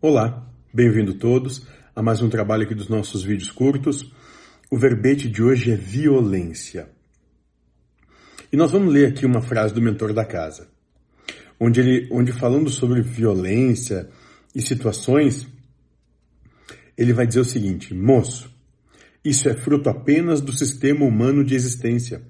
Olá, bem-vindo todos a mais um trabalho aqui dos nossos vídeos curtos. O verbete de hoje é violência. E nós vamos ler aqui uma frase do mentor da casa, onde ele, onde falando sobre violência e situações, ele vai dizer o seguinte: moço, isso é fruto apenas do sistema humano de existência,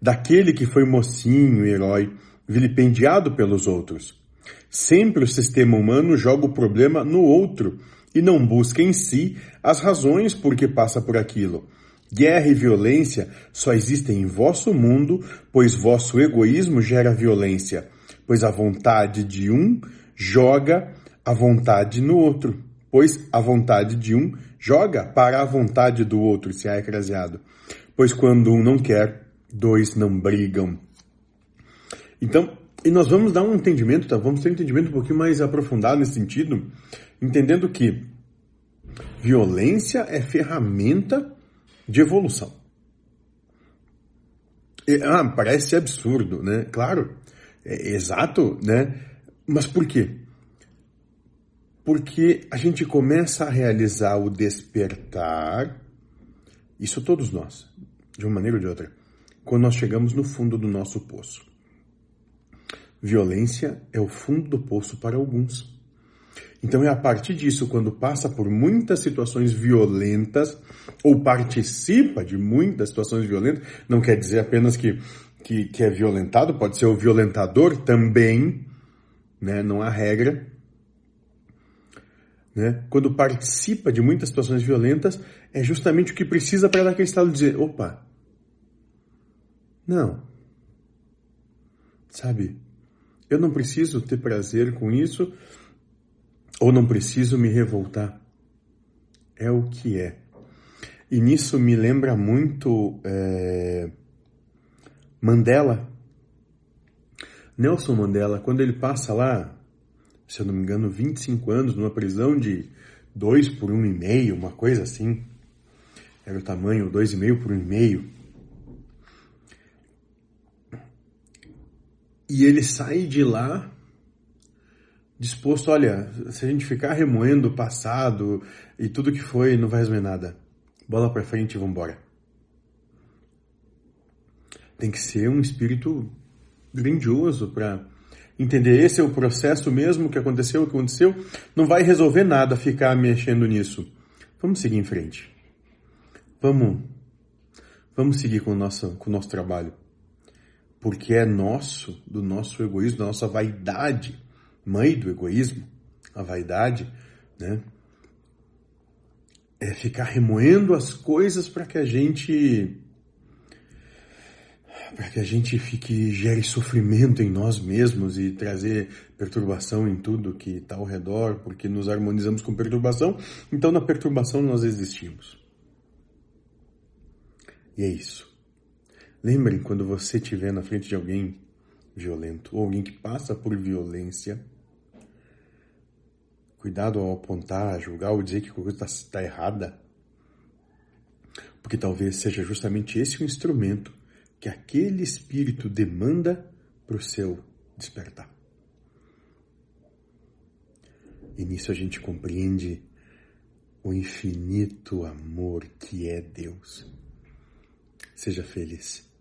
daquele que foi mocinho herói, vilipendiado pelos outros Sempre o sistema humano joga o problema no outro e não busca em si as razões por que passa por aquilo. Guerra e violência só existem em vosso mundo, pois vosso egoísmo gera violência, pois a vontade de um joga a vontade no outro, pois a vontade de um joga para a vontade do outro, se ecrasiado. Pois quando um não quer, dois não brigam. Então, e nós vamos dar um entendimento, tá? Vamos ter um entendimento um pouquinho mais aprofundado nesse sentido, entendendo que violência é ferramenta de evolução. E, ah, parece absurdo, né? Claro, é exato, né? Mas por quê? Porque a gente começa a realizar o despertar, isso todos nós, de uma maneira ou de outra, quando nós chegamos no fundo do nosso poço. Violência é o fundo do poço para alguns. Então é a partir disso, quando passa por muitas situações violentas, ou participa de muitas situações violentas, não quer dizer apenas que, que, que é violentado, pode ser o violentador também, né? não há regra. Né? Quando participa de muitas situações violentas, é justamente o que precisa para dar aquele estado de dizer, opa, não, sabe, eu não preciso ter prazer com isso ou não preciso me revoltar. É o que é. E nisso me lembra muito é, Mandela. Nelson Mandela, quando ele passa lá, se eu não me engano, 25 anos numa prisão de 2 por 1,5, uma coisa assim. Era o tamanho, 2,5 por 1,5. E ele sai de lá disposto, olha, se a gente ficar remoendo o passado e tudo que foi, não vai resolver nada. Bola para frente e vamos embora. Tem que ser um espírito grandioso para entender esse é o processo mesmo que aconteceu, o que aconteceu, não vai resolver nada ficar mexendo nisso. Vamos seguir em frente. Vamos vamos seguir com o nosso com o nosso trabalho porque é nosso, do nosso egoísmo, da nossa vaidade, mãe do egoísmo, a vaidade, né? É ficar remoendo as coisas para que a gente para que a gente fique gere sofrimento em nós mesmos e trazer perturbação em tudo que está ao redor, porque nos harmonizamos com perturbação, então na perturbação nós existimos. E é isso. Lembrem quando você estiver na frente de alguém violento ou alguém que passa por violência. Cuidado ao apontar, julgar ou dizer que a coisa está tá errada. Porque talvez seja justamente esse o instrumento que aquele espírito demanda para o seu despertar. E nisso a gente compreende o infinito amor que é Deus. Seja feliz.